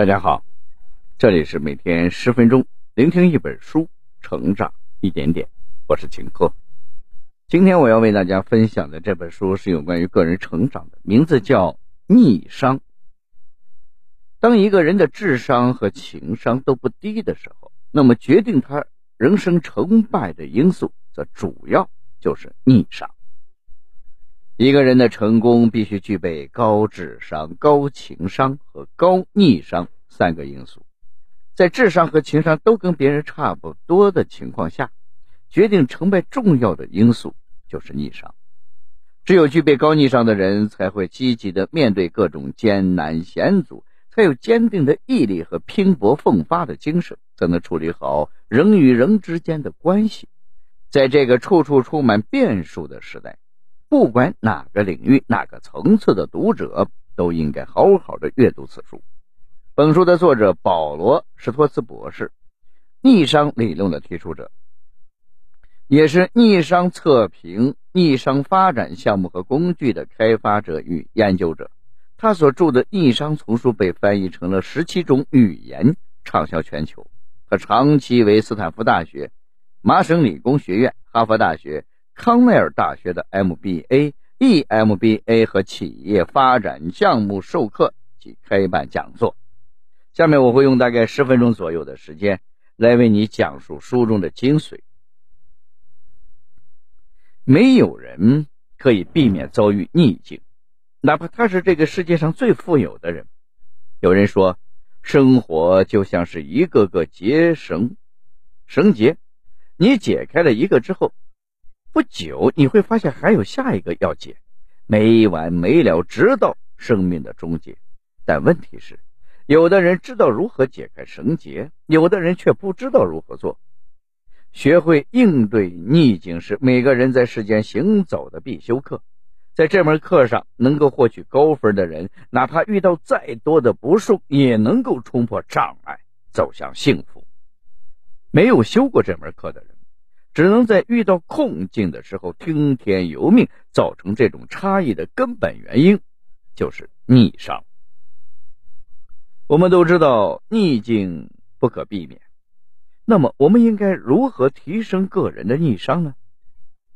大家好，这里是每天十分钟聆听一本书，成长一点点。我是秦科。今天我要为大家分享的这本书是有关于个人成长的，名字叫《逆商》。当一个人的智商和情商都不低的时候，那么决定他人生成败的因素，则主要就是逆商。一个人的成功必须具备高智商、高情商和高逆商三个因素。在智商和情商都跟别人差不多的情况下，决定成败重要的因素就是逆商。只有具备高逆商的人，才会积极的面对各种艰难险阻，才有坚定的毅力和拼搏奋发的精神，才能处理好人与人之间的关系。在这个处处充满变数的时代。不管哪个领域、哪个层次的读者，都应该好好的阅读此书。本书的作者保罗·史托斯博士，逆商理论的提出者，也是逆商测评、逆商发展项目和工具的开发者与研究者。他所著的逆商丛书被翻译成了十七种语言，畅销全球。他长期为斯坦福大学、麻省理工学院、哈佛大学。康奈尔大学的 MBA、EMBA 和企业发展项目授课及开办讲座。下面我会用大概十分钟左右的时间来为你讲述书中的精髓。没有人可以避免遭遇逆境，哪怕他是这个世界上最富有的人。有人说，生活就像是一个个结绳，绳结，你解开了一个之后。不久，你会发现还有下一个要解，没完没了，直到生命的终结。但问题是，有的人知道如何解开绳结，有的人却不知道如何做。学会应对逆境是每个人在世间行走的必修课。在这门课上，能够获取高分的人，哪怕遇到再多的不顺，也能够冲破障碍，走向幸福。没有修过这门课的人。只能在遇到困境的时候听天由命，造成这种差异的根本原因就是逆商。我们都知道逆境不可避免，那么我们应该如何提升个人的逆商呢？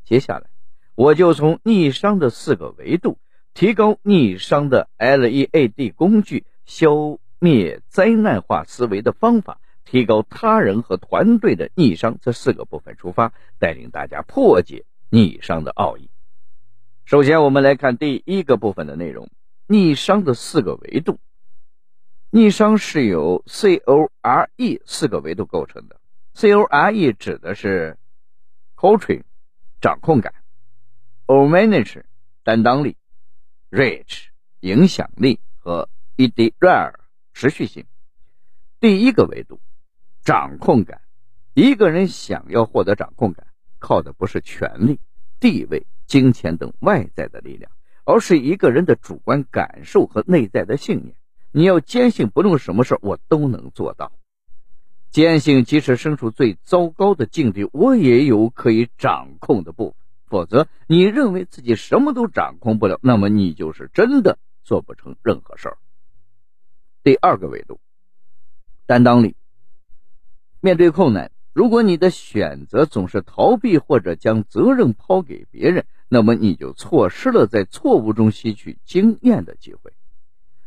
接下来我就从逆商的四个维度，提高逆商的 LEAD 工具，消灭灾难化思维的方法。提高他人和团队的逆商这四个部分出发，带领大家破解逆商的奥义。首先，我们来看第一个部分的内容：逆商的四个维度。逆商是由 C O R E 四个维度构成的。C O R E 指的是 control 掌控感，or manage 担当力，Reach 影响力和 E D R 持续性。第一个维度。掌控感，一个人想要获得掌控感，靠的不是权力、地位、金钱等外在的力量，而是一个人的主观感受和内在的信念。你要坚信，不论什么事我都能做到；坚信，即使身处最糟糕的境地，我也有可以掌控的部分。否则，你认为自己什么都掌控不了，那么你就是真的做不成任何事儿。第二个维度，担当力。面对困难，如果你的选择总是逃避或者将责任抛给别人，那么你就错失了在错误中吸取经验的机会。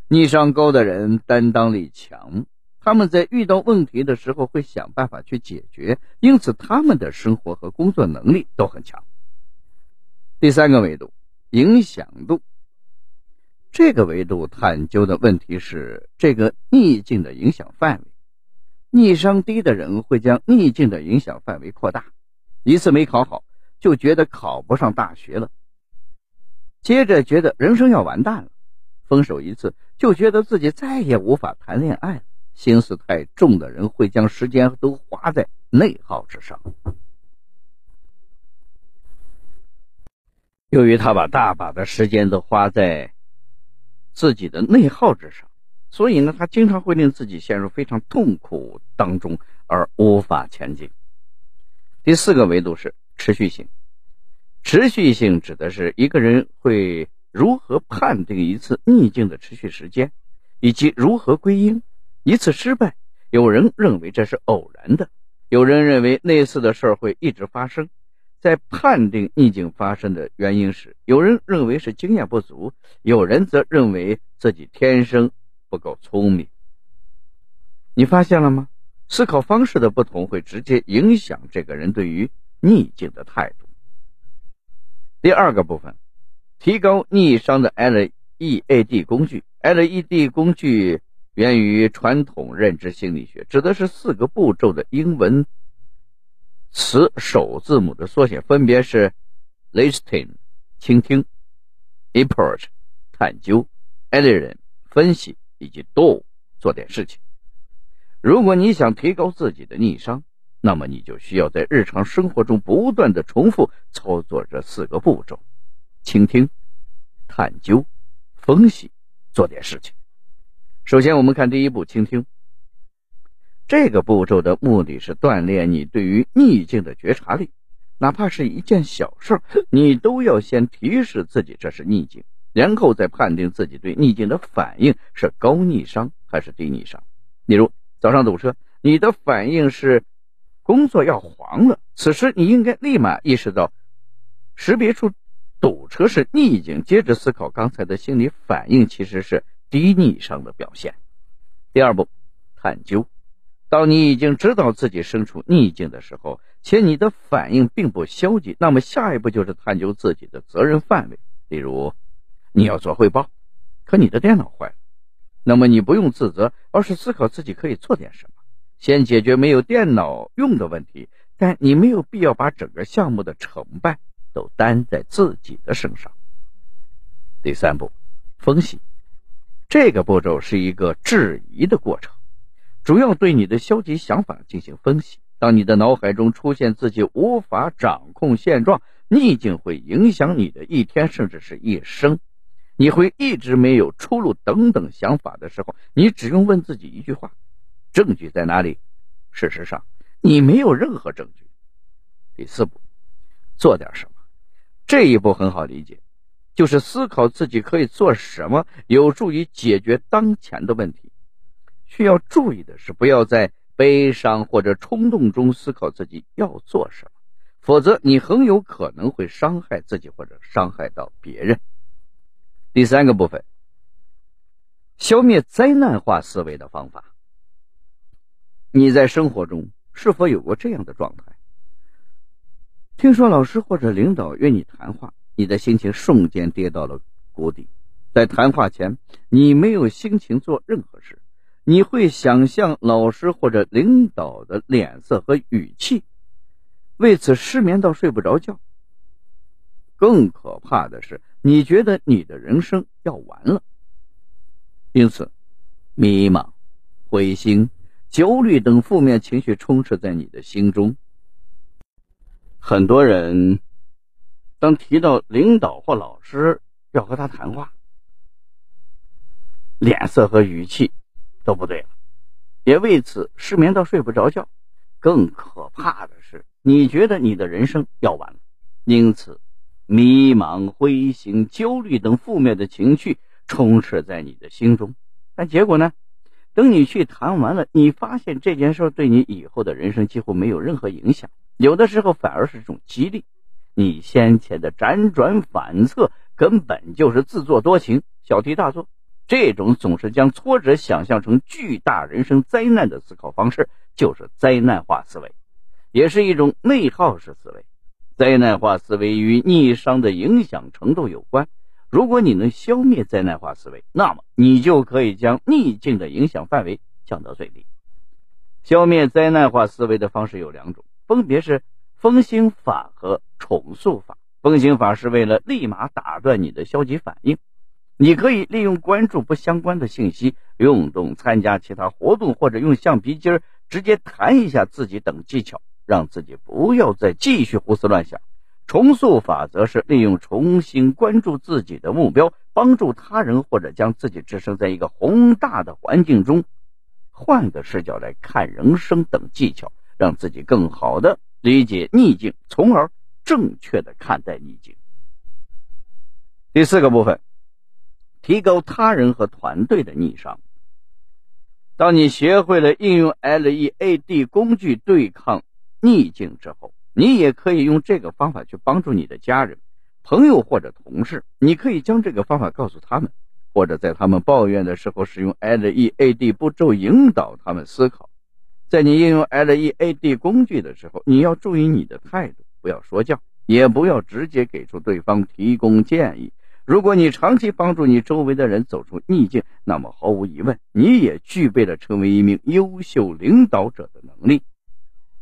逆商高的人担当力强，他们在遇到问题的时候会想办法去解决，因此他们的生活和工作能力都很强。第三个维度，影响度。这个维度探究的问题是这个逆境的影响范围。逆商低的人会将逆境的影响范围扩大，一次没考好就觉得考不上大学了，接着觉得人生要完蛋了，分手一次就觉得自己再也无法谈恋爱了。心思太重的人会将时间都花在内耗之上，由于他把大把的时间都花在自己的内耗之上。所以呢，他经常会令自己陷入非常痛苦当中而无法前进。第四个维度是持续性，持续性指的是一个人会如何判定一次逆境的持续时间，以及如何归因，一次失败，有人认为这是偶然的，有人认为类似的事儿会一直发生。在判定逆境发生的原因时，有人认为是经验不足，有人则认为自己天生不够聪明。你发现了吗？思考方式的不同会直接影响这个人对于逆境的态度。第二个部分，提高逆商的 LEAD 工具。LED 工具源于传统认知心理学，指的是四个步骤的英文词首字母的缩写，分别是 Listen 倾听、Approach 探究、Element 分析以及动物做点事情。如果你想提高自己的逆商，那么你就需要在日常生活中不断的重复操作这四个步骤：倾听、探究、分析、做点事情。首先，我们看第一步，倾听。这个步骤的目的是锻炼你对于逆境的觉察力，哪怕是一件小事，你都要先提示自己这是逆境，然后再判定自己对逆境的反应是高逆商还是低逆商。例如，早上堵车，你的反应是工作要黄了。此时你应该立马意识到，识别出堵车是逆境，接着思考刚才的心理反应其实是低逆商的表现。第二步，探究。当你已经知道自己身处逆境的时候，且你的反应并不消极，那么下一步就是探究自己的责任范围。例如，你要做汇报，可你的电脑坏了。那么你不用自责，而是思考自己可以做点什么，先解决没有电脑用的问题。但你没有必要把整个项目的成败都担在自己的身上。第三步，分析。这个步骤是一个质疑的过程，主要对你的消极想法进行分析。当你的脑海中出现自己无法掌控现状、逆境会影响你的一天，甚至是一生。你会一直没有出路等等想法的时候，你只用问自己一句话：证据在哪里？事实上，你没有任何证据。第四步，做点什么。这一步很好理解，就是思考自己可以做什么，有助于解决当前的问题。需要注意的是，不要在悲伤或者冲动中思考自己要做什么，否则你很有可能会伤害自己或者伤害到别人。第三个部分，消灭灾难化思维的方法。你在生活中是否有过这样的状态？听说老师或者领导约你谈话，你的心情瞬间跌到了谷底。在谈话前，你没有心情做任何事，你会想象老师或者领导的脸色和语气，为此失眠到睡不着觉。更可怕的是。你觉得你的人生要完了，因此，迷茫、灰心、焦虑等负面情绪充斥在你的心中。很多人当提到领导或老师要和他谈话，脸色和语气都不对了，也为此失眠到睡不着觉。更可怕的是，你觉得你的人生要完了，因此。迷茫、灰心、焦虑等负面的情绪充斥在你的心中，但结果呢？等你去谈完了，你发现这件事对你以后的人生几乎没有任何影响，有的时候反而是一种激励。你先前的辗转反侧根本就是自作多情、小题大做。这种总是将挫折想象成巨大人生灾难的思考方式，就是灾难化思维，也是一种内耗式思维。灾难化思维与逆商的影响程度有关。如果你能消灭灾难化思维，那么你就可以将逆境的影响范围降到最低。消灭灾难化思维的方式有两种，分别是分心法和重塑法。分心法是为了立马打断你的消极反应，你可以利用关注不相关的信息、运动、参加其他活动，或者用橡皮筋直接弹一下自己等技巧。让自己不要再继续胡思乱想。重塑法则是利用重新关注自己的目标，帮助他人或者将自己置身在一个宏大的环境中，换个视角来看人生等技巧，让自己更好的理解逆境，从而正确的看待逆境。第四个部分，提高他人和团队的逆商。当你学会了应用 LEAD 工具对抗逆境之后，你也可以用这个方法去帮助你的家人、朋友或者同事。你可以将这个方法告诉他们，或者在他们抱怨的时候，使用 LEAD 步骤引导他们思考。在你应用 LEAD 工具的时候，你要注意你的态度，不要说教，也不要直接给出对方提供建议。如果你长期帮助你周围的人走出逆境，那么毫无疑问，你也具备了成为一名优秀领导者的能力。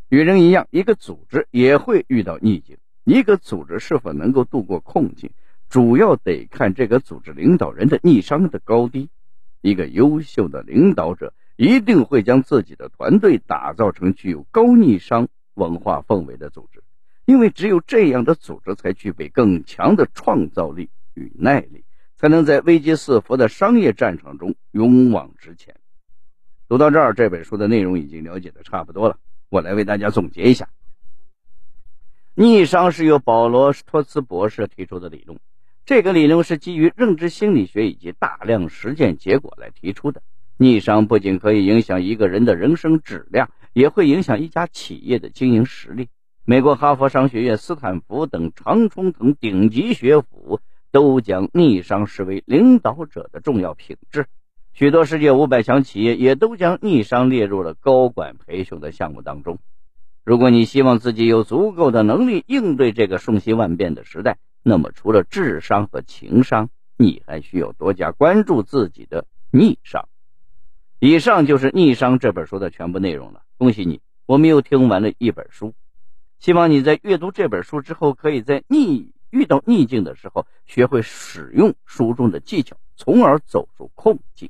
与人一样，一个组织也会遇到逆境。一个组织是否能够度过困境，主要得看这个组织领导人的逆商的高低。一个优秀的领导者一定会将自己的团队打造成具有高逆商文化氛围的组织，因为只有这样的组织才具备更强的创造力。与耐力，才能在危机四伏的商业战场中勇往直前。读到这儿，这本书的内容已经了解的差不多了。我来为大家总结一下：逆商是由保罗·托茨博士提出的理论，这个理论是基于认知心理学以及大量实践结果来提出的。逆商不仅可以影响一个人的人生质量，也会影响一家企业的经营实力。美国哈佛商学院、斯坦福等常春藤顶级学府。都将逆商视为领导者的重要品质，许多世界五百强企业也都将逆商列入了高管培训的项目当中。如果你希望自己有足够的能力应对这个瞬息万变的时代，那么除了智商和情商，你还需要多加关注自己的逆商。以上就是《逆商》这本书的全部内容了。恭喜你，我们又听完了一本书。希望你在阅读这本书之后，可以在逆。遇到逆境的时候，学会使用书中的技巧，从而走出困境。